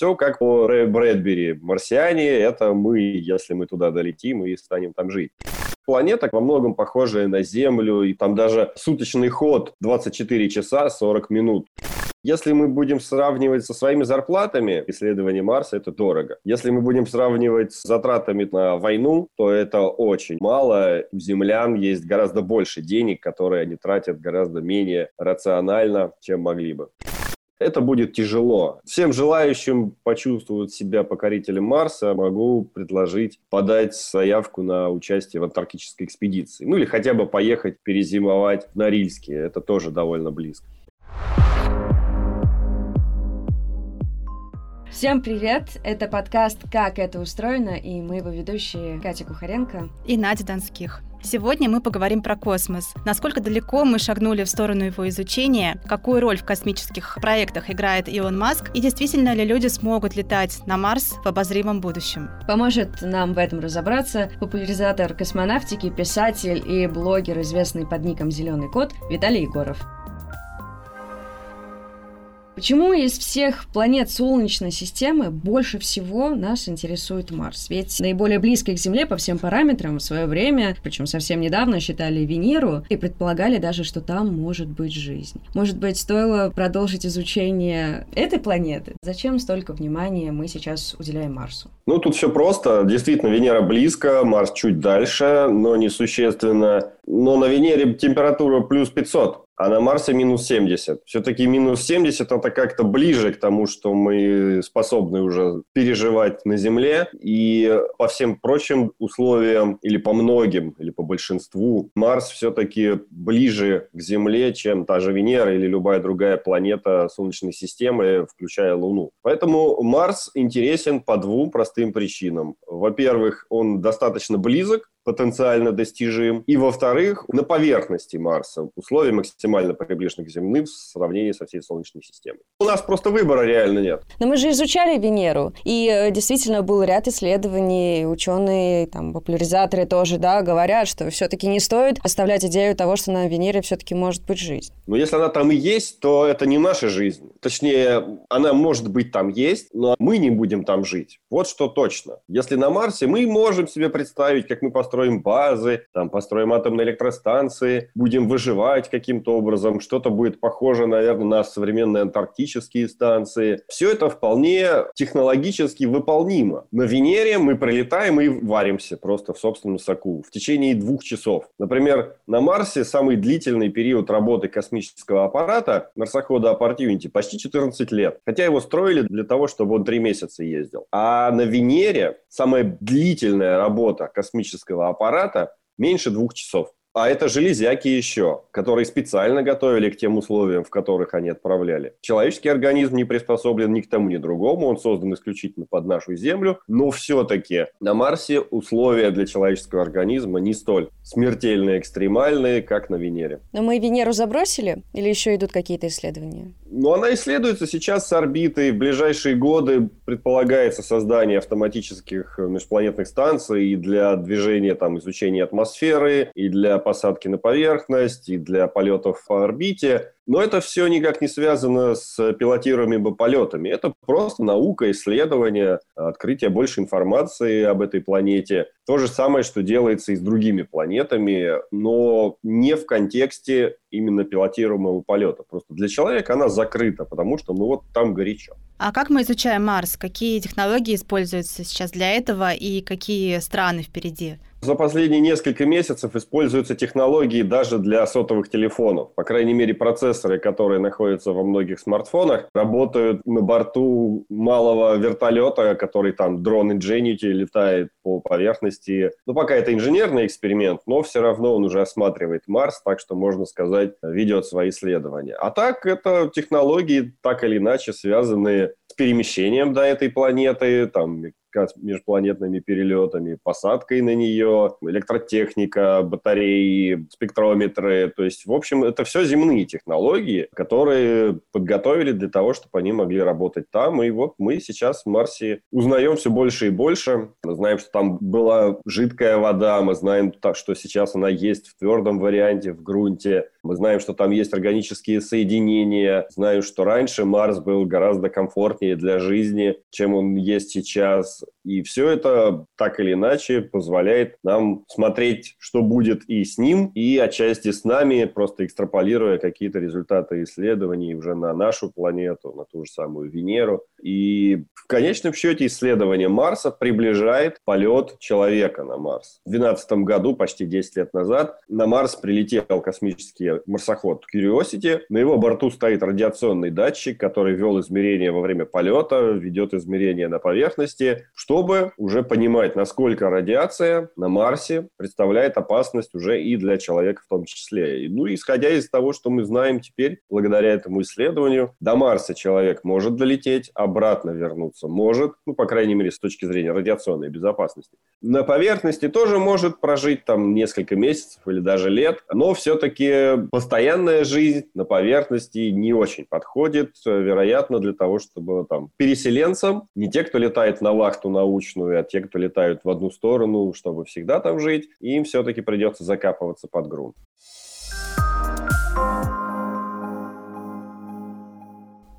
Все как по Рэю Брэдбери. Марсиане — это мы, если мы туда долетим и станем там жить планета во многом похожая на Землю, и там даже суточный ход 24 часа 40 минут. Если мы будем сравнивать со своими зарплатами, исследование Марса – это дорого. Если мы будем сравнивать с затратами на войну, то это очень мало. У землян есть гораздо больше денег, которые они тратят гораздо менее рационально, чем могли бы это будет тяжело. Всем желающим почувствовать себя покорителем Марса могу предложить подать заявку на участие в антарктической экспедиции. Ну или хотя бы поехать перезимовать в Норильске. Это тоже довольно близко. Всем привет! Это подкаст «Как это устроено» и мы его ведущие Катя Кухаренко и Надя Донских. Сегодня мы поговорим про космос. Насколько далеко мы шагнули в сторону его изучения, какую роль в космических проектах играет Илон Маск и действительно ли люди смогут летать на Марс в обозримом будущем. Поможет нам в этом разобраться популяризатор космонавтики, писатель и блогер, известный под ником «Зеленый кот» Виталий Егоров. Почему из всех планет Солнечной системы больше всего нас интересует Марс? Ведь наиболее близкий к Земле по всем параметрам в свое время, причем совсем недавно считали Венеру и предполагали даже, что там может быть жизнь. Может быть, стоило продолжить изучение этой планеты? Зачем столько внимания мы сейчас уделяем Марсу? Ну, тут все просто. Действительно, Венера близко, Марс чуть дальше, но несущественно. Но на Венере температура плюс 500 а на Марсе минус 70. Все-таки минус 70 это как-то ближе к тому, что мы способны уже переживать на Земле. И по всем прочим условиям, или по многим, или по большинству, Марс все-таки ближе к Земле, чем та же Венера или любая другая планета Солнечной системы, включая Луну. Поэтому Марс интересен по двум простым причинам. Во-первых, он достаточно близок, потенциально достижим. И, во-вторых, на поверхности Марса условия максимально приближены к земным в сравнении со всей Солнечной системой. У нас просто выбора реально нет. Но мы же изучали Венеру, и э, действительно был ряд исследований, ученые, там, популяризаторы тоже, да, говорят, что все-таки не стоит оставлять идею того, что на Венере все-таки может быть жизнь. Но если она там и есть, то это не наша жизнь. Точнее, она может быть там есть, но мы не будем там жить. Вот что точно. Если на Марсе, мы можем себе представить, как мы построим построим базы, там, построим атомные электростанции, будем выживать каким-то образом, что-то будет похоже, наверное, на современные антарктические станции. Все это вполне технологически выполнимо. На Венере мы пролетаем и варимся просто в собственном соку в течение двух часов. Например, на Марсе самый длительный период работы космического аппарата, марсохода Opportunity, почти 14 лет. Хотя его строили для того, чтобы он три месяца ездил. А на Венере самая длительная работа космического летательного аппарата меньше двух часов. А это железяки еще, которые специально готовили к тем условиям, в которых они отправляли. Человеческий организм не приспособлен ни к тому, ни к другому. Он создан исключительно под нашу Землю. Но все-таки на Марсе условия для человеческого организма не столь смертельные, экстремальные, как на Венере. Но мы Венеру забросили? Или еще идут какие-то исследования? Ну, она исследуется сейчас с орбитой. В ближайшие годы предполагается создание автоматических межпланетных станций и для движения, там, изучения атмосферы, и для посадки на поверхность, и для полетов по орбите. Но это все никак не связано с пилотируемыми полетами. Это просто наука, исследование, открытие больше информации об этой планете. То же самое, что делается и с другими планетами, но не в контексте именно пилотируемого полета. Просто для человека она закрыта, потому что ну вот там горячо. А как мы изучаем Марс? Какие технологии используются сейчас для этого и какие страны впереди? За последние несколько месяцев используются технологии даже для сотовых телефонов. По крайней мере, процессоры, которые находятся во многих смартфонах, работают на борту малого вертолета, который там дрон Ingenuity летает по поверхности. Ну, пока это инженерный эксперимент, но все равно он уже осматривает Марс, так что, можно сказать, ведет свои исследования. А так, это технологии, так или иначе, связанные перемещением до этой планеты, там, межпланетными перелетами, посадкой на нее, электротехника, батареи, спектрометры. То есть, в общем, это все земные технологии, которые подготовили для того, чтобы они могли работать там. И вот мы сейчас в Марсе узнаем все больше и больше. Мы знаем, что там была жидкая вода, мы знаем, что сейчас она есть в твердом варианте в грунте Мы знаем, что там есть органические соединения. Знаю, что раньше Марс был гораздо комфортнее для жизни, чем он есть сейчас. И все это так или иначе позволяет нам смотреть, что будет и с ним, и отчасти с нами, просто экстраполируя какие-то результаты исследований уже на нашу планету, на ту же самую Венеру. И в конечном счете исследование Марса приближает полет человека на Марс. В 2012 году, почти 10 лет назад, на Марс прилетел космический марсоход Curiosity. На его борту стоит радиационный датчик, который вел измерения во время полета, ведет измерения на поверхности, чтобы уже понимать, насколько радиация на Марсе представляет опасность уже и для человека в том числе. Ну, исходя из того, что мы знаем теперь, благодаря этому исследованию, до Марса человек может долететь, обратно вернуться может, ну, по крайней мере, с точки зрения радиационной безопасности. На поверхности тоже может прожить там несколько месяцев или даже лет, но все-таки постоянная жизнь на поверхности не очень подходит, вероятно, для того, чтобы там переселенцам, не те, кто летает на вахту научную, а те, кто летают в одну сторону, чтобы всегда там жить, им все-таки придется закапываться под грунт.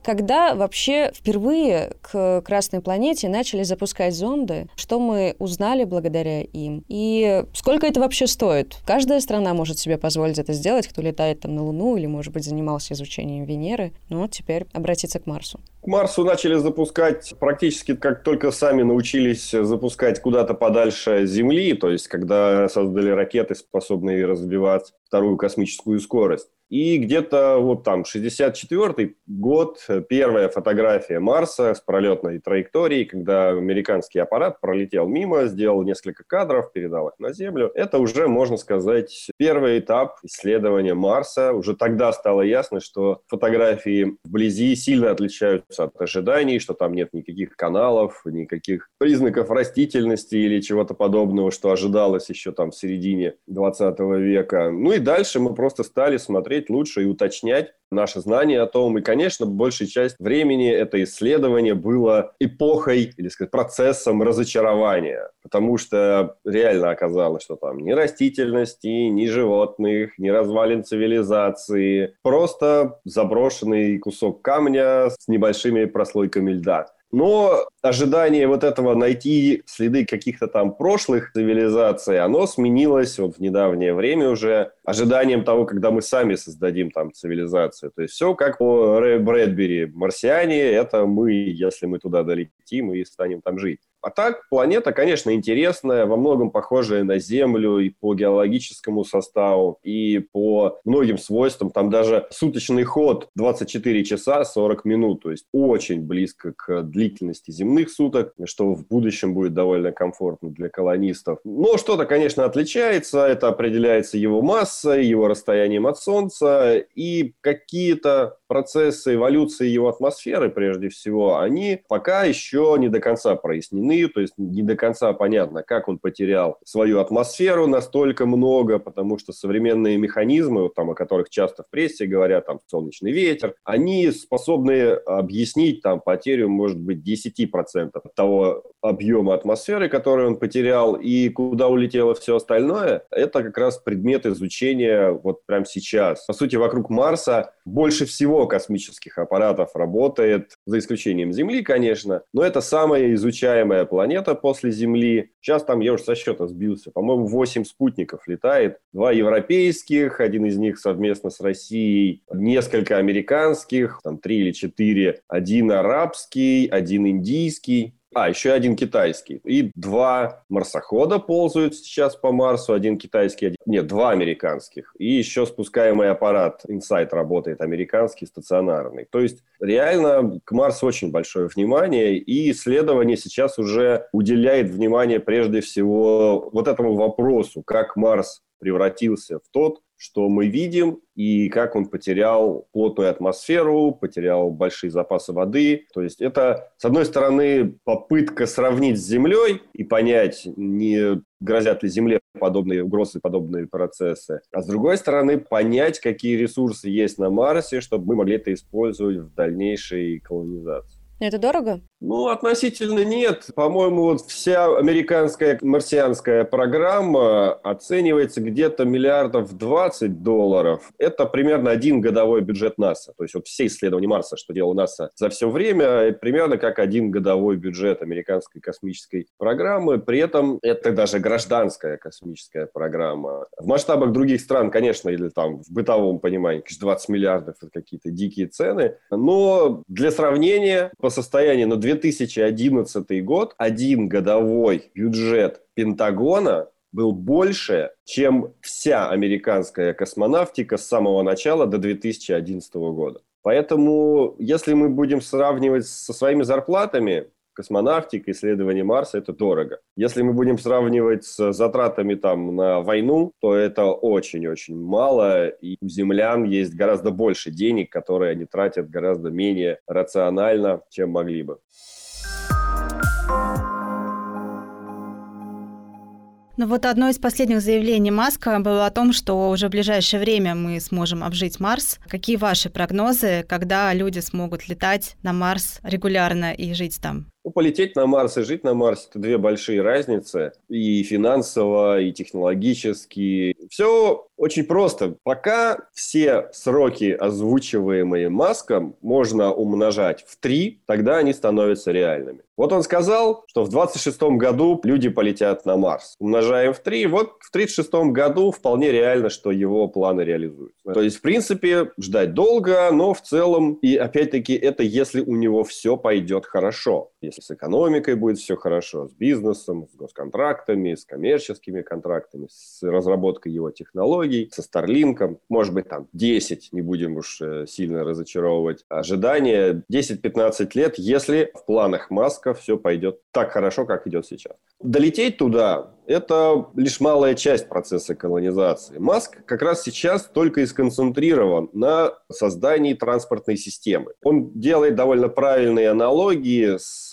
Когда вообще впервые к Красной планете начали запускать зонды, что мы узнали благодаря им? И сколько это вообще стоит? Каждая страна может себе позволить это сделать, кто летает там на Луну или, может быть, занимался изучением Венеры. Ну вот теперь обратиться к Марсу. К Марсу начали запускать практически как только сами научились запускать куда-то подальше Земли, то есть когда создали ракеты, способные разбивать вторую космическую скорость. И где-то вот там 64 год, первая фотография Марса с пролетной траекторией, когда американский аппарат пролетел мимо, сделал несколько кадров, передал их на Землю. Это уже, можно сказать, первый этап исследования Марса. Уже тогда стало ясно, что фотографии вблизи сильно отличаются от ожиданий, что там нет никаких каналов, никаких признаков растительности или чего-то подобного, что ожидалось еще там в середине 20 века. Ну и дальше мы просто стали смотреть смотреть лучше и уточнять наши знания о том. И, конечно, большая часть времени это исследование было эпохой, или сказать, процессом разочарования. Потому что реально оказалось, что там ни растительности, ни животных, ни развалин цивилизации. Просто заброшенный кусок камня с небольшими прослойками льда. Но ожидание вот этого найти следы каких-то там прошлых цивилизаций, оно сменилось вот в недавнее время уже ожиданием того, когда мы сами создадим там цивилизацию. То есть все как по Рэя Брэдбери. Марсиане — это мы, если мы туда долетим и станем там жить. А так, планета, конечно, интересная, во многом похожая на Землю и по геологическому составу, и по многим свойствам. Там даже суточный ход 24 часа 40 минут, то есть очень близко к длительности земных суток, что в будущем будет довольно комфортно для колонистов. Но что-то, конечно, отличается. Это определяется его массой, его расстоянием от Солнца и какие-то процессы эволюции его атмосферы, прежде всего, они пока еще не до конца прояснены, то есть не до конца понятно, как он потерял свою атмосферу настолько много, потому что современные механизмы, вот там, о которых часто в прессе говорят, там, солнечный ветер, они способны объяснить там потерю, может быть, 10% от того объема атмосферы, который он потерял, и куда улетело все остальное, это как раз предмет изучения вот прямо сейчас. По сути, вокруг Марса больше всего космических аппаратов работает, за исключением Земли, конечно, но это самая изучаемая планета после Земли. Сейчас там, я уже со счета сбился, по-моему, 8 спутников летает. Два европейских, один из них совместно с Россией, несколько американских, там три или четыре, один арабский, один индийский. А, еще один китайский. И два марсохода ползают сейчас по Марсу. Один китайский, один... нет, два американских. И еще спускаемый аппарат Insight работает, американский, стационарный. То есть реально к Марсу очень большое внимание. И исследование сейчас уже уделяет внимание прежде всего вот этому вопросу, как Марс превратился в тот, что мы видим, и как он потерял плотную атмосферу, потерял большие запасы воды. То есть это, с одной стороны, попытка сравнить с Землей и понять, не грозят ли Земле подобные угрозы, подобные процессы. А с другой стороны, понять, какие ресурсы есть на Марсе, чтобы мы могли это использовать в дальнейшей колонизации. Это дорого? Ну, относительно нет. По-моему, вот вся американская марсианская программа оценивается где-то миллиардов 20 долларов. Это примерно один годовой бюджет НАСА. То есть вот все исследования Марса, что делал НАСА за все время, примерно как один годовой бюджет американской космической программы. При этом это даже гражданская космическая программа. В масштабах других стран, конечно, или там в бытовом понимании, 20 миллиардов – это какие-то дикие цены. Но для сравнения, по состоянию на 2011 год один годовой бюджет Пентагона был больше, чем вся американская космонавтика с самого начала до 2011 года. Поэтому, если мы будем сравнивать со своими зарплатами, космонавтика, исследование Марса – это дорого. Если мы будем сравнивать с затратами там на войну, то это очень-очень мало, и у землян есть гораздо больше денег, которые они тратят гораздо менее рационально, чем могли бы. Ну вот одно из последних заявлений Маска было о том, что уже в ближайшее время мы сможем обжить Марс. Какие ваши прогнозы, когда люди смогут летать на Марс регулярно и жить там? Ну, полететь на Марс и жить на Марсе – это две большие разницы. И финансово, и технологически. Все очень просто. Пока все сроки, озвучиваемые Маском, можно умножать в три, тогда они становятся реальными. Вот он сказал, что в 26 году люди полетят на Марс. Умножаем в три. Вот в 36 году вполне реально, что его планы реализуются. То есть, в принципе, ждать долго, но в целом, и опять-таки, это если у него все пойдет хорошо если с экономикой будет все хорошо, с бизнесом, с госконтрактами, с коммерческими контрактами, с разработкой его технологий, со Старлинком, может быть, там 10, не будем уж э, сильно разочаровывать ожидания, 10-15 лет, если в планах Маска все пойдет так хорошо, как идет сейчас. Долететь туда это лишь малая часть процесса колонизации. Маск как раз сейчас только и сконцентрирован на создании транспортной системы. Он делает довольно правильные аналогии с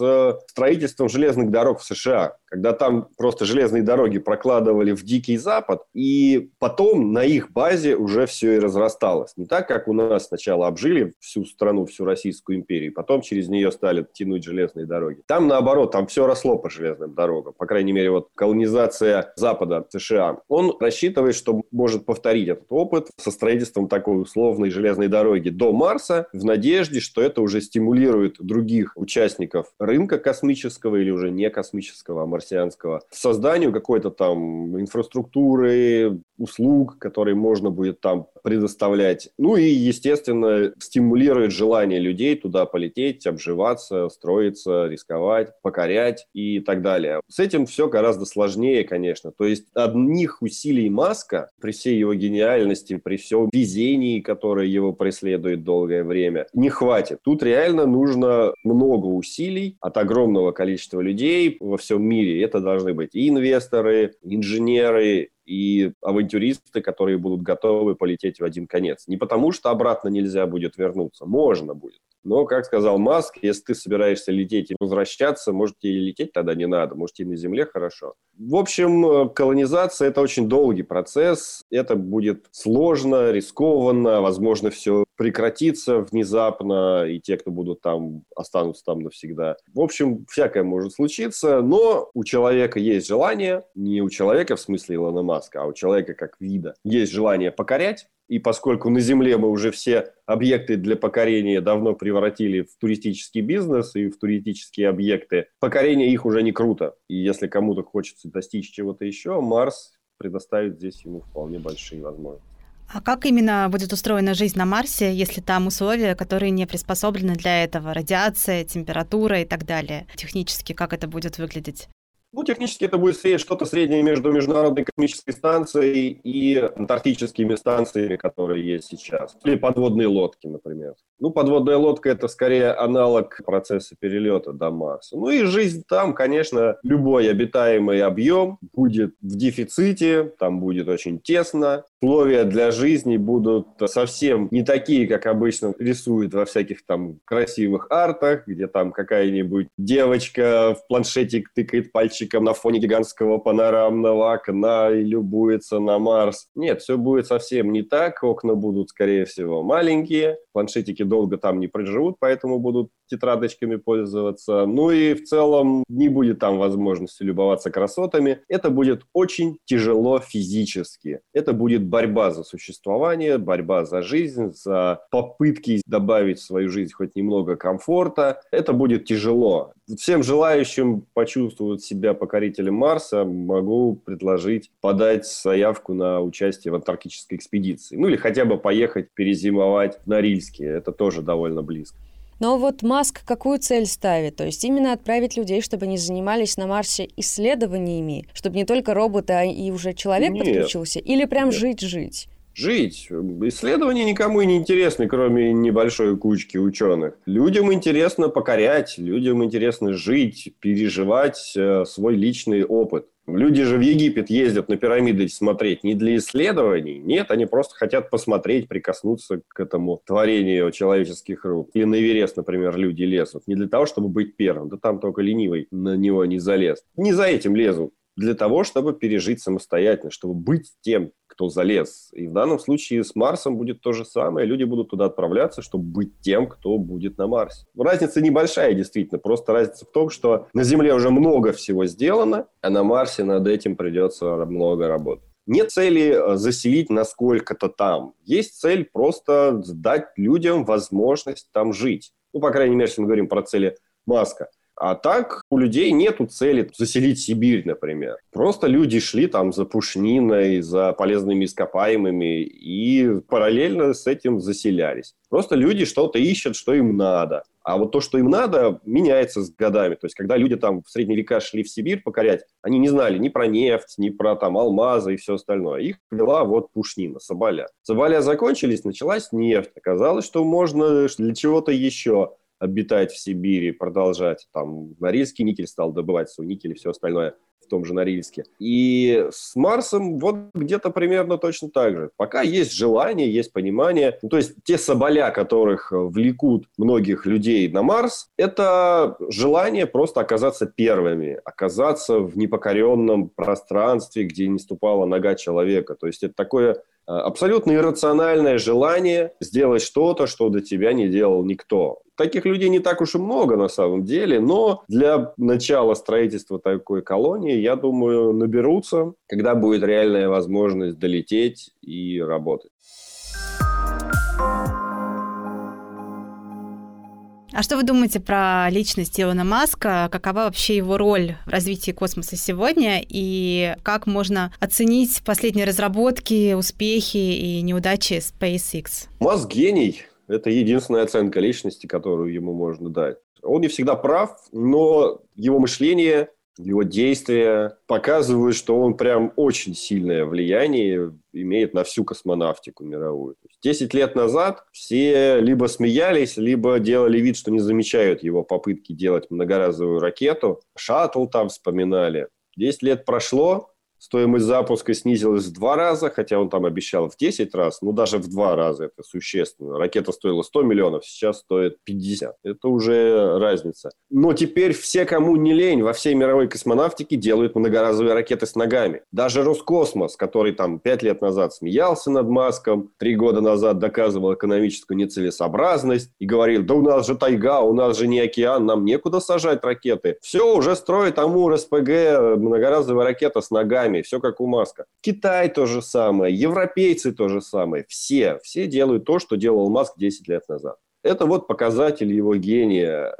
строительством железных дорог в США когда там просто железные дороги прокладывали в Дикий Запад, и потом на их базе уже все и разрасталось. Не так, как у нас сначала обжили всю страну, всю Российскую империю, потом через нее стали тянуть железные дороги. Там наоборот, там все росло по железным дорогам. По крайней мере, вот колонизация Запада США. Он рассчитывает, что может повторить этот опыт со строительством такой условной железной дороги до Марса в надежде, что это уже стимулирует других участников рынка космического или уже не космического, а марсианского, созданию какой-то там инфраструктуры, услуг, которые можно будет там предоставлять. Ну и, естественно, стимулирует желание людей туда полететь, обживаться, строиться, рисковать, покорять и так далее. С этим все гораздо сложнее, конечно. То есть одних усилий Маска, при всей его гениальности, при всем везении, которое его преследует долгое время, не хватит. Тут реально нужно много усилий от огромного количества людей во всем мире. Это должны быть и инвесторы, инженеры, и авантюристы, которые будут готовы полететь в один конец. Не потому, что обратно нельзя будет вернуться, можно будет. Но, как сказал Маск, если ты собираешься лететь и возвращаться, может, и лететь тогда не надо, может, и на Земле хорошо. В общем, колонизация – это очень долгий процесс, это будет сложно, рискованно, возможно, все прекратится внезапно, и те, кто будут там, останутся там навсегда. В общем, всякое может случиться, но у человека есть желание, не у человека в смысле Илона Маска, а у человека как вида, есть желание покорять, и поскольку на Земле мы уже все объекты для покорения давно превратили в туристический бизнес и в туристические объекты, покорение их уже не круто. И если кому-то хочется достичь чего-то еще, Марс предоставит здесь ему вполне большие возможности. А как именно будет устроена жизнь на Марсе, если там условия, которые не приспособлены для этого? Радиация, температура и так далее. Технически как это будет выглядеть? Ну, технически это будет что-то среднее между Международной космической станцией и антарктическими станциями, которые есть сейчас. Или подводные лодки, например. Ну, подводная лодка – это скорее аналог процесса перелета до Марса. Ну и жизнь там, конечно, любой обитаемый объем будет в дефиците, там будет очень тесно. Условия для жизни будут совсем не такие, как обычно рисуют во всяких там красивых артах, где там какая-нибудь девочка в планшетик тыкает пальчиком на фоне гигантского панорамного окна и любуется на Марс. Нет, все будет совсем не так. Окна будут, скорее всего, маленькие, планшетики долго там не проживут, поэтому будут тетрадочками пользоваться. Ну и в целом не будет там возможности любоваться красотами. Это будет очень тяжело физически. Это будет борьба за существование, борьба за жизнь, за попытки добавить в свою жизнь хоть немного комфорта. Это будет тяжело. Всем желающим почувствовать себя покорителем Марса могу предложить подать заявку на участие в антарктической экспедиции. Ну или хотя бы поехать перезимовать на Рильске. Это тоже довольно близко. Но вот Маск какую цель ставит? То есть именно отправить людей, чтобы они занимались на Марсе исследованиями, чтобы не только роботы, а и уже человек Нет. подключился? Или прям жить-жить? жить. Исследования никому и не интересны, кроме небольшой кучки ученых. Людям интересно покорять, людям интересно жить, переживать э, свой личный опыт. Люди же в Египет ездят на пирамиды смотреть не для исследований. Нет, они просто хотят посмотреть, прикоснуться к этому творению человеческих рук. Или на Эверест, например, люди лезут. Не для того, чтобы быть первым. Да там только ленивый на него не залез. Не за этим лезут. Для того, чтобы пережить самостоятельно, чтобы быть тем, кто залез. И в данном случае с Марсом будет то же самое. Люди будут туда отправляться, чтобы быть тем, кто будет на Марсе. Разница небольшая, действительно. Просто разница в том, что на Земле уже много всего сделано, а на Марсе над этим придется много работать. Нет цели э, заселить насколько-то там. Есть цель просто дать людям возможность там жить. Ну, по крайней мере, если мы говорим про цели Маска. А так у людей нету цели заселить Сибирь, например. Просто люди шли там за пушниной, за полезными ископаемыми и параллельно с этим заселялись. Просто люди что-то ищут, что им надо. А вот то, что им надо, меняется с годами. То есть, когда люди там в средние века шли в Сибирь покорять, они не знали ни про нефть, ни про там алмазы и все остальное. Их вела вот пушнина, соболя. Соболя закончились, началась нефть. Оказалось, что можно для чего-то еще обитать в Сибири, продолжать. Там Норильский никель стал добывать свой никель и все остальное в том же Норильске. И с Марсом вот где-то примерно точно так же. Пока есть желание, есть понимание. Ну, то есть те соболя, которых влекут многих людей на Марс, это желание просто оказаться первыми, оказаться в непокоренном пространстве, где не ступала нога человека. То есть это такое абсолютно иррациональное желание сделать что-то, что до тебя не делал никто. Таких людей не так уж и много на самом деле, но для начала строительства такой колонии, я думаю, наберутся, когда будет реальная возможность долететь и работать. А что вы думаете про личность Илона Маска? Какова вообще его роль в развитии космоса сегодня? И как можно оценить последние разработки, успехи и неудачи SpaceX? Маск гений. Это единственная оценка личности, которую ему можно дать. Он не всегда прав, но его мышление его действия показывают, что он прям очень сильное влияние имеет на всю космонавтику мировую. Десять лет назад все либо смеялись, либо делали вид, что не замечают его попытки делать многоразовую ракету. Шаттл там вспоминали. Десять лет прошло, Стоимость запуска снизилась в два раза, хотя он там обещал в 10 раз, но даже в два раза это существенно. Ракета стоила 100 миллионов, сейчас стоит 50. Это уже разница. Но теперь все, кому не лень, во всей мировой космонавтике делают многоразовые ракеты с ногами. Даже Роскосмос, который там 5 лет назад смеялся над Маском, 3 года назад доказывал экономическую нецелесообразность и говорил, да у нас же тайга, у нас же не океан, нам некуда сажать ракеты. Все, уже строит Амур, СПГ, многоразовая ракета с ногами ногами, все как у Маска. Китай то же самое, европейцы то же самое, все, все делают то, что делал Маск 10 лет назад. Это вот показатель его гения.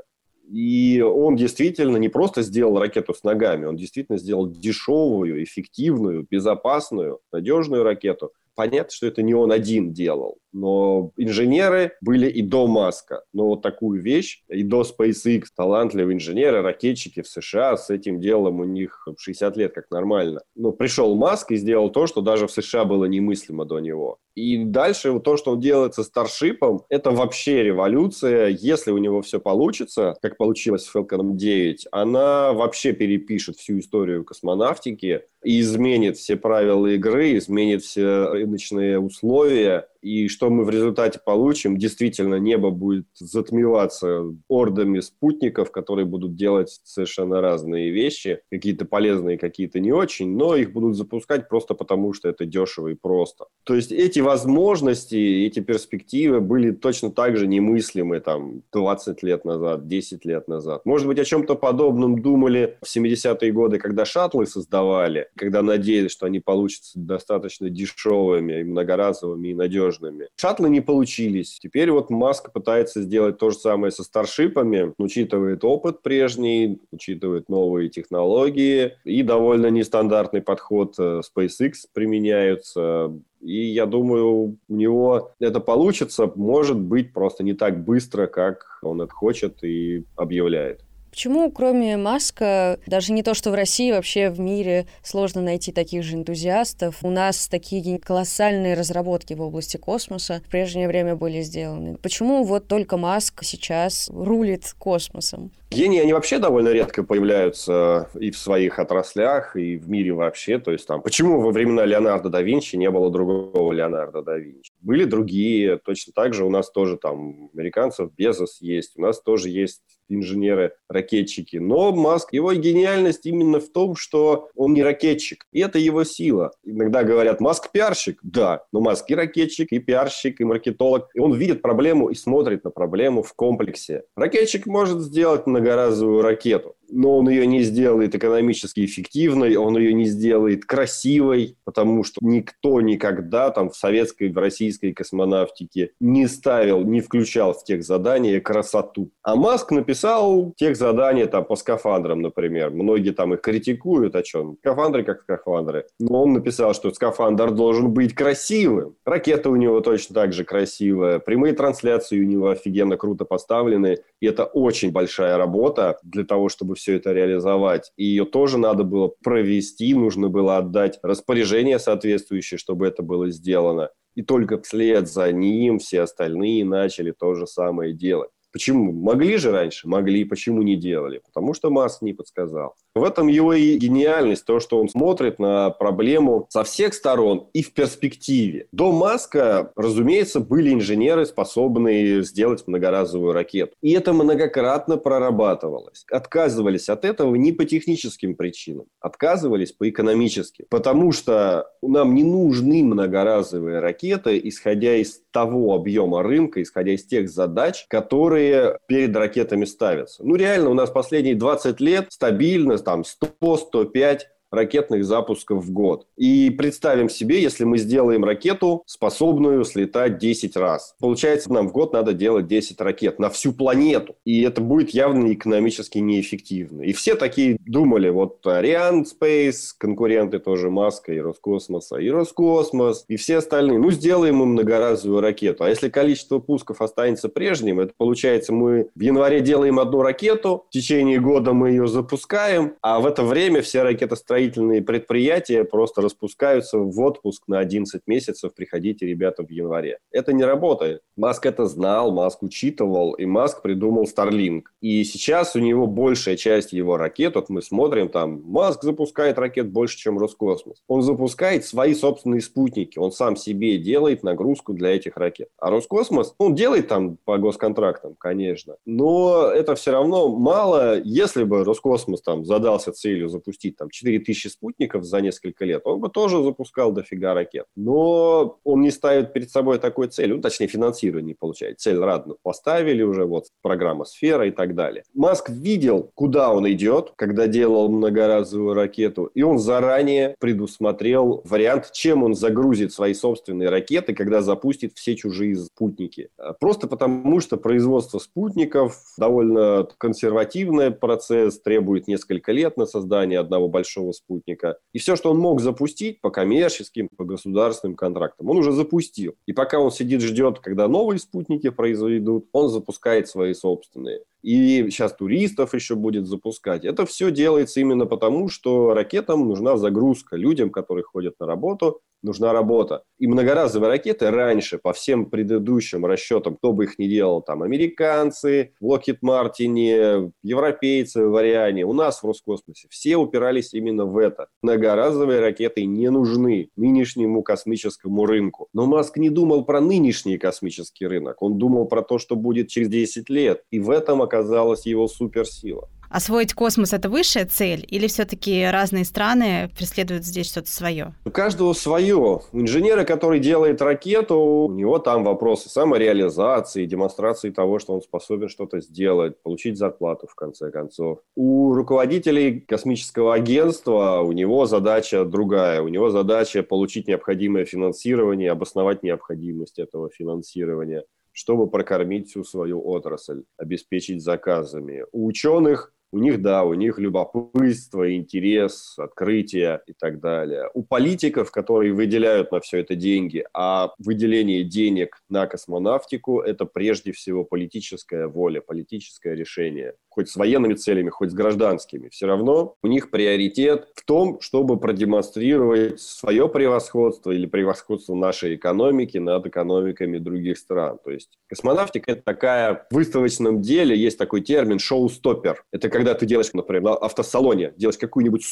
И он действительно не просто сделал ракету с ногами, он действительно сделал дешевую, эффективную, безопасную, надежную ракету. Понятно, что это не он один делал, но инженеры были и до Маска. Но вот такую вещь, и до SpaceX, талантливые инженеры, ракетчики в США, с этим делом у них 60 лет как нормально. Но пришел Маск и сделал то, что даже в США было немыслимо до него. И дальше вот то, что он делает со Старшипом, это вообще революция. Если у него все получится, как получилось с Falcon 9, она вообще перепишет всю историю космонавтики и изменит все правила игры, изменит все рыночные условия, И что мы в результате получим? Действительно, небо будет затмеваться ордами спутников, которые будут делать совершенно разные вещи, какие-то полезные, какие-то не очень, но их будут запускать просто потому, что это дешево и просто. То есть эти возможности, эти перспективы были точно так же немыслимы там 20 лет назад, 10 лет назад. Может быть, о чем-то подобном думали в 70-е годы, когда шаттлы создавали, когда надеялись, что они получатся достаточно дешевыми, и многоразовыми и надежными. Шаттлы не получились. Теперь вот Маск пытается сделать то же самое со старшипами, учитывает опыт прежний, учитывает новые технологии и довольно нестандартный подход э, SpaceX применяются. И я думаю, у него это получится, может быть, просто не так быстро, как он это хочет и объявляет. Почему, кроме Маска, даже не то, что в России, вообще в мире сложно найти таких же энтузиастов? У нас такие колоссальные разработки в области космоса в прежнее время были сделаны. Почему вот только Маск сейчас рулит космосом? Гении, они вообще довольно редко появляются и в своих отраслях, и в мире вообще. То есть там, почему во времена Леонардо да Винчи не было другого Леонардо да Винчи? Были другие, точно так же у нас тоже там американцев Безос есть, у нас тоже есть инженеры-ракетчики. Но Маск, его гениальность именно в том, что он не ракетчик. И это его сила. Иногда говорят, Маск пиарщик. Да, но Маск и ракетчик, и пиарщик, и маркетолог. И он видит проблему и смотрит на проблему в комплексе. Ракетчик может сделать многоразовую ракету но он ее не сделает экономически эффективной, он ее не сделает красивой, потому что никто никогда там в советской, в российской космонавтике не ставил, не включал в тех задания красоту. А Маск написал тех задания там по скафандрам, например. Многие там их критикуют, о чем? Скафандры как скафандры. Но он написал, что скафандр должен быть красивым. Ракета у него точно так же красивая. Прямые трансляции у него офигенно круто поставлены. И это очень большая работа для того, чтобы все это реализовать. И ее тоже надо было провести, нужно было отдать распоряжение соответствующее, чтобы это было сделано. И только вслед за ним все остальные начали то же самое делать. Почему? Могли же раньше? Могли. Почему не делали? Потому что Маск не подсказал. В этом его и гениальность, то, что он смотрит на проблему со всех сторон и в перспективе. До Маска, разумеется, были инженеры, способные сделать многоразовую ракету. И это многократно прорабатывалось. Отказывались от этого не по техническим причинам, отказывались по экономическим. Потому что нам не нужны многоразовые ракеты, исходя из того объема рынка, исходя из тех задач, которые перед ракетами ставятся. Ну, реально, у нас последние 20 лет стабильно там 100-105 ракетных запусков в год. И представим себе, если мы сделаем ракету, способную слетать 10 раз. Получается, нам в год надо делать 10 ракет на всю планету. И это будет явно экономически неэффективно. И все такие думали, вот Ariane Space, конкуренты тоже Маска и Роскосмоса, и Роскосмос, и все остальные. Ну, сделаем им многоразовую ракету. А если количество пусков останется прежним, это получается, мы в январе делаем одну ракету, в течение года мы ее запускаем, а в это время все ракеты строительные предприятия просто распускаются в отпуск на 11 месяцев, приходите, ребята, в январе. Это не работает. Маск это знал, Маск учитывал, и Маск придумал Starlink. И сейчас у него большая часть его ракет, вот мы смотрим там, Маск запускает ракет больше, чем Роскосмос. Он запускает свои собственные спутники, он сам себе делает нагрузку для этих ракет. А Роскосмос, он делает там по госконтрактам, конечно, но это все равно мало, если бы Роскосмос там задался целью запустить там 4000 тысячи спутников за несколько лет, он бы тоже запускал дофига ракет. Но он не ставит перед собой такой цель, ну, точнее, финансирование не получает. Цель радно поставили уже, вот программа «Сфера» и так далее. Маск видел, куда он идет, когда делал многоразовую ракету, и он заранее предусмотрел вариант, чем он загрузит свои собственные ракеты, когда запустит все чужие спутники. Просто потому, что производство спутников довольно консервативный процесс, требует несколько лет на создание одного большого спутника. И все, что он мог запустить по коммерческим, по государственным контрактам, он уже запустил. И пока он сидит, ждет, когда новые спутники произведут, он запускает свои собственные. И сейчас туристов еще будет запускать. Это все делается именно потому, что ракетам нужна загрузка. Людям, которые ходят на работу, нужна работа. И многоразовые ракеты раньше, по всем предыдущим расчетам, кто бы их ни делал, там, американцы, Lockheed Martin, европейцы в Ариане, у нас в Роскосмосе, все упирались именно в это. Многоразовые ракеты не нужны нынешнему космическому рынку. Но Маск не думал про нынешний космический рынок, он думал про то, что будет через 10 лет. И в этом оказалась его суперсила. Освоить космос – это высшая цель? Или все-таки разные страны преследуют здесь что-то свое? У каждого свое. У инженера, который делает ракету, у него там вопросы самореализации, демонстрации того, что он способен что-то сделать, получить зарплату в конце концов. У руководителей космического агентства у него задача другая. У него задача получить необходимое финансирование, обосновать необходимость этого финансирования чтобы прокормить всю свою отрасль, обеспечить заказами. У ученых у них, да, у них любопытство, интерес, открытие и так далее. У политиков, которые выделяют на все это деньги, а выделение денег на космонавтику – это прежде всего политическая воля, политическое решение хоть с военными целями, хоть с гражданскими, все равно у них приоритет в том, чтобы продемонстрировать свое превосходство или превосходство нашей экономики над экономиками других стран. То есть космонавтика – это такая в выставочном деле, есть такой термин шоу-стоппер. Это когда ты делаешь, например, на автосалоне, делаешь какую-нибудь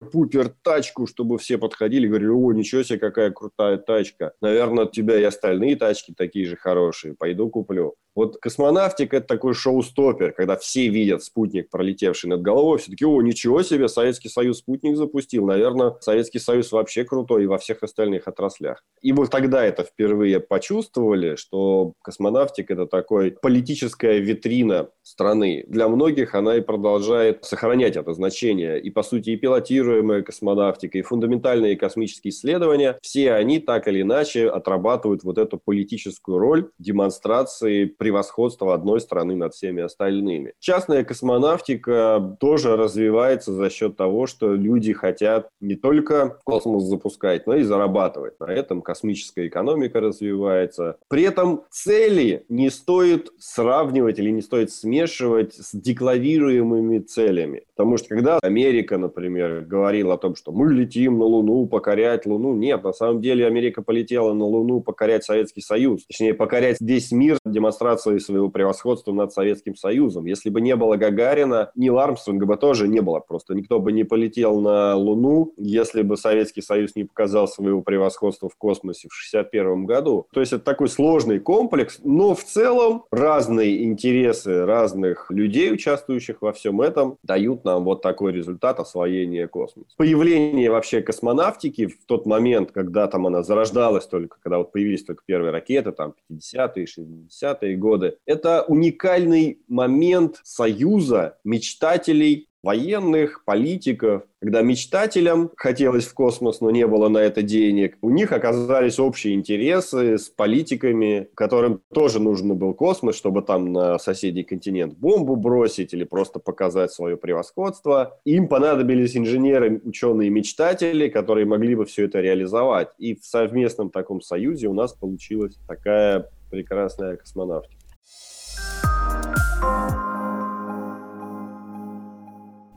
супер-пупер тачку, чтобы все подходили и говорили, о, ничего себе, какая крутая тачка. Наверное, у тебя и остальные тачки такие же хорошие, пойду куплю. Вот космонавтика – это такой шоу-стопер, когда все видят спутник, пролетевший над головой, все таки о, ничего себе, Советский Союз спутник запустил. Наверное, Советский Союз вообще крутой и во всех остальных отраслях. И вот тогда это впервые почувствовали, что космонавтика – это такой политическая витрина страны. Для многих она и продолжает сохранять это значение. И, по сути, и пилотируемая космонавтика, и фундаментальные космические исследования, все они так или иначе отрабатывают вот эту политическую роль демонстрации превосходство одной страны над всеми остальными. Частная космонавтика тоже развивается за счет того, что люди хотят не только космос запускать, но и зарабатывать. На этом космическая экономика развивается. При этом цели не стоит сравнивать или не стоит смешивать с декларируемыми целями. Потому что когда Америка, например, говорила о том, что мы летим на Луну, покорять Луну, нет, на самом деле Америка полетела на Луну покорять Советский Союз. Точнее, покорять весь мир демонстрацией своего превосходства над Советским Союзом. Если бы не было Гагарина, Нил Армстронга бы тоже не было. Просто никто бы не полетел на Луну, если бы Советский Союз не показал своего превосходства в космосе в 1961 году. То есть это такой сложный комплекс, но в целом разные интересы разных людей, участвующих во всем этом, дают нам вот такой результат освоения космоса. Появление вообще космонавтики в тот момент, когда там она зарождалась только, когда вот появились только первые ракеты, там 50-е, 60-е годы. Это уникальный момент союза мечтателей военных, политиков, когда мечтателям хотелось в космос, но не было на это денег, у них оказались общие интересы с политиками, которым тоже нужен был космос, чтобы там на соседний континент бомбу бросить или просто показать свое превосходство. Им понадобились инженеры, ученые, мечтатели, которые могли бы все это реализовать. И в совместном таком союзе у нас получилась такая прекрасная космонавтика.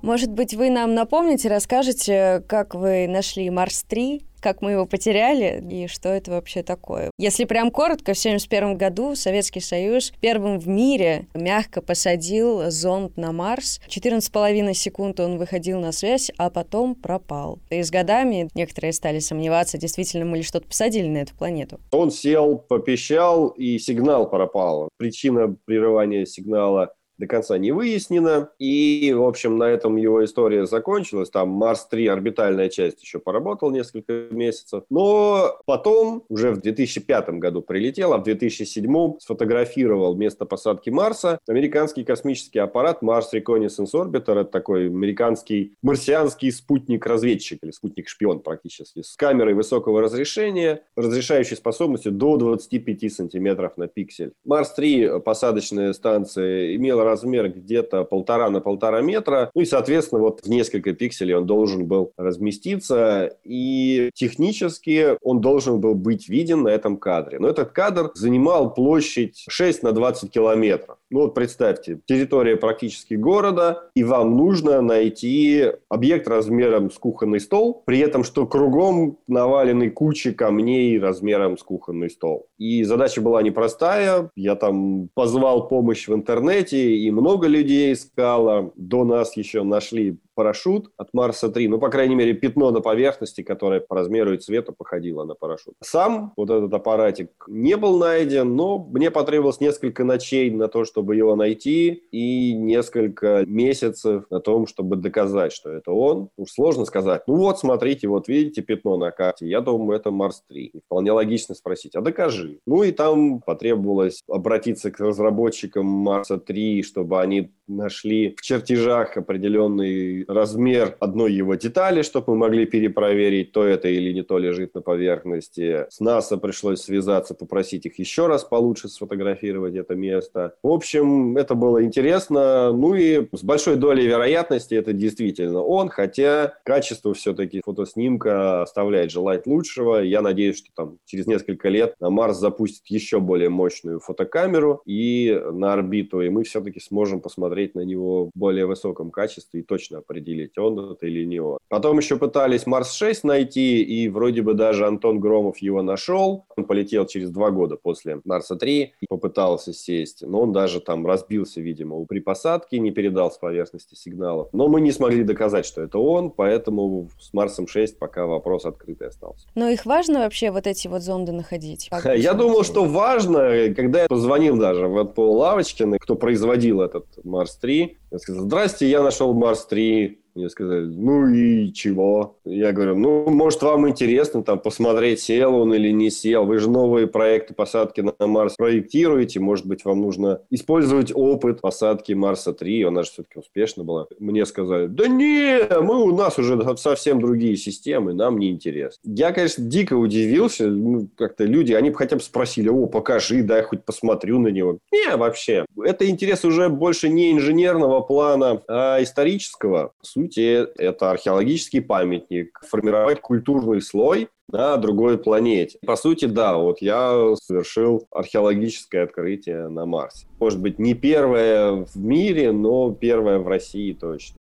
Может быть, вы нам напомните, расскажете, как вы нашли Марс-3, как мы его потеряли и что это вообще такое. Если прям коротко, в 1971 году Советский Союз первым в мире мягко посадил зонд на Марс. 14,5 секунд он выходил на связь, а потом пропал. И с годами некоторые стали сомневаться, действительно мы ли что-то посадили на эту планету. Он сел, попищал, и сигнал пропал. Причина прерывания сигнала до конца не выяснено. И, в общем, на этом его история закончилась. Там Марс-3, орбитальная часть, еще поработал несколько месяцев. Но потом, уже в 2005 году прилетел, а в 2007 сфотографировал место посадки Марса американский космический аппарат Mars Reconnaissance Orbiter. Это такой американский марсианский спутник-разведчик или спутник-шпион практически. С камерой высокого разрешения, разрешающей способностью до 25 сантиметров на пиксель. Марс-3, посадочная станция, имела размер где-то полтора на полтора метра. Ну и, соответственно, вот в несколько пикселей он должен был разместиться. И технически он должен был быть виден на этом кадре. Но этот кадр занимал площадь 6 на 20 километров. Ну вот представьте, территория практически города, и вам нужно найти объект размером с кухонный стол, при этом, что кругом навалены кучи камней размером с кухонный стол. И задача была непростая. Я там позвал помощь в интернете, и много людей искало. До нас еще нашли парашют от Марса-3, ну, по крайней мере, пятно на поверхности, которое по размеру и цвету походило на парашют. Сам вот этот аппаратик не был найден, но мне потребовалось несколько ночей на то, чтобы его найти, и несколько месяцев на том, чтобы доказать, что это он. Уж сложно сказать. Ну вот, смотрите, вот видите пятно на карте. Я думаю, это Марс-3. И вполне логично спросить, а докажи. Ну и там потребовалось обратиться к разработчикам Марса-3, чтобы они нашли в чертежах определенный размер одной его детали, чтобы мы могли перепроверить, то это или не то лежит на поверхности. С НАСА пришлось связаться, попросить их еще раз получше сфотографировать это место. В общем, это было интересно. Ну и с большой долей вероятности это действительно он, хотя качество все-таки фотоснимка оставляет желать лучшего. Я надеюсь, что там через несколько лет на Марс запустит еще более мощную фотокамеру и на орбиту, и мы все-таки сможем посмотреть на него в более высоком качестве и точно определить, он это или не он. Потом еще пытались Марс-6 найти, и вроде бы даже Антон Громов его нашел. Он полетел через два года после Марса-3 и попытался сесть, но он даже там разбился, видимо, при посадке, не передал с поверхности сигналов. Но мы не смогли доказать, что это он, поэтому с Марсом-6 пока вопрос открытый остался. Но их важно вообще вот эти вот зонды находить? Я думал, что важно, когда я позвонил даже в Пол Лавочкин, кто производил этот Марс Марс-3. Я сказал, здрасте, я нашел Марс-3. Мне сказали, ну и чего? Я говорю, ну, может, вам интересно там посмотреть, сел он или не сел. Вы же новые проекты посадки на Марс проектируете. Может быть, вам нужно использовать опыт посадки Марса-3. Она же все-таки успешно была. Мне сказали, да не, мы у нас уже совсем другие системы, нам не интересно. Я, конечно, дико удивился. Ну, как-то люди, они бы хотя бы спросили, о, покажи, дай хоть посмотрю на него. Не, вообще. Это интерес уже больше не инженерного плана, а исторического. Суть сути, это археологический памятник, формировать культурный слой на другой планете. По сути, да, вот я совершил археологическое открытие на Марсе. Может быть, не первое в мире, но первое в России точно.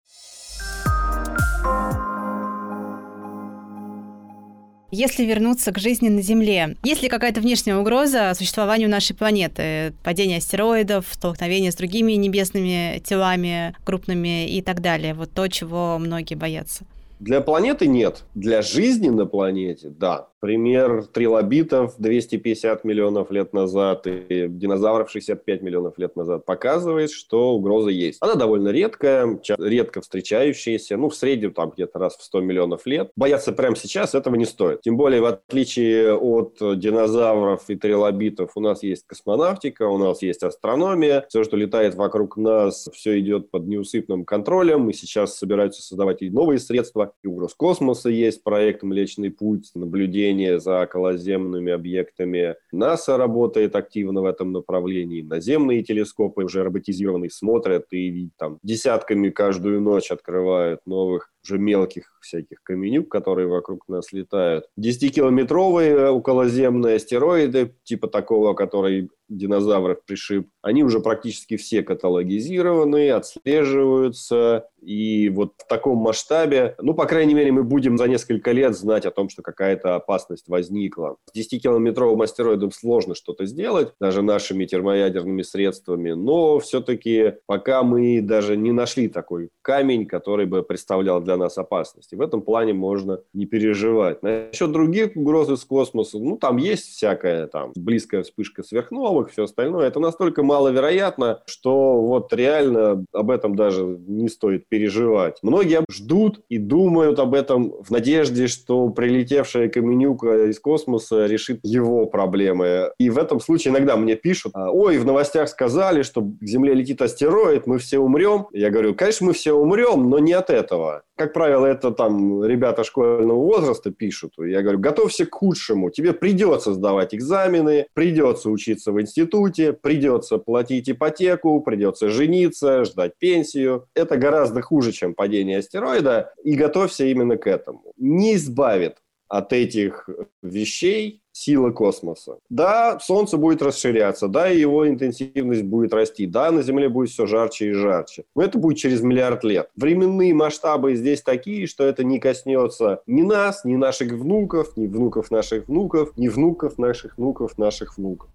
Если вернуться к жизни на Земле, есть ли какая-то внешняя угроза существованию нашей планеты? Падение астероидов, столкновение с другими небесными телами крупными и так далее. Вот то, чего многие боятся. Для планеты нет. Для жизни на планете – да. Пример трилобитов 250 миллионов лет назад и динозавров 65 миллионов лет назад показывает, что угроза есть. Она довольно редкая, редко встречающаяся, ну, в среднем там где-то раз в 100 миллионов лет. Бояться прямо сейчас этого не стоит. Тем более, в отличие от динозавров и трилобитов, у нас есть космонавтика, у нас есть астрономия. Все, что летает вокруг нас, все идет под неусыпным контролем. И сейчас собираются создавать и новые средства. И угроз космоса есть проект «Млечный путь», наблюдение наблюдение за околоземными объектами. НАСА работает активно в этом направлении. Наземные телескопы уже роботизированные смотрят и там десятками каждую ночь открывают новых уже мелких всяких каменюк, которые вокруг нас летают. 10-километровые околоземные астероиды, типа такого, который динозавров пришиб, они уже практически все каталогизированы, отслеживаются. И вот в таком масштабе, ну, по крайней мере, мы будем за несколько лет знать о том, что какая-то опасность возникла. С 10-километровым астероидом сложно что-то сделать, даже нашими термоядерными средствами, но все-таки пока мы даже не нашли такой камень, который бы представлял для нас опасность. И в этом плане можно не переживать. Насчет других угроз из космоса, ну, там есть всякая там близкая вспышка сверхновых, все остальное. Это настолько маловероятно, что вот реально об этом даже не стоит переживать. Многие ждут и думают об этом в надежде, что прилетевшая каменюка из космоса решит его проблемы. И в этом случае иногда мне пишут, ой, в новостях сказали, что к Земле летит астероид, мы все умрем. Я говорю, конечно, мы все умрем, но не от этого. Как правило, это там ребята школьного возраста пишут. Я говорю, готовься к худшему. Тебе придется сдавать экзамены, придется учиться в институте, придется платить ипотеку, придется жениться, ждать пенсию. Это гораздо хуже, чем падение астероида. И готовься именно к этому. Не избавит от этих вещей сила космоса. Да, Солнце будет расширяться, да, его интенсивность будет расти, да, на Земле будет все жарче и жарче. Но это будет через миллиард лет. Временные масштабы здесь такие, что это не коснется ни нас, ни наших внуков, ни внуков наших внуков, ни внуков наших внуков наших внуков.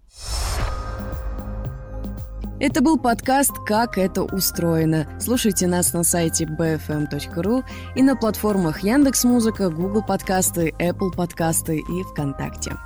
Это был подкаст «Как это устроено». Слушайте нас на сайте bfm.ru и на платформах Яндекс.Музыка, Google подкасты, Apple подкасты и ВКонтакте.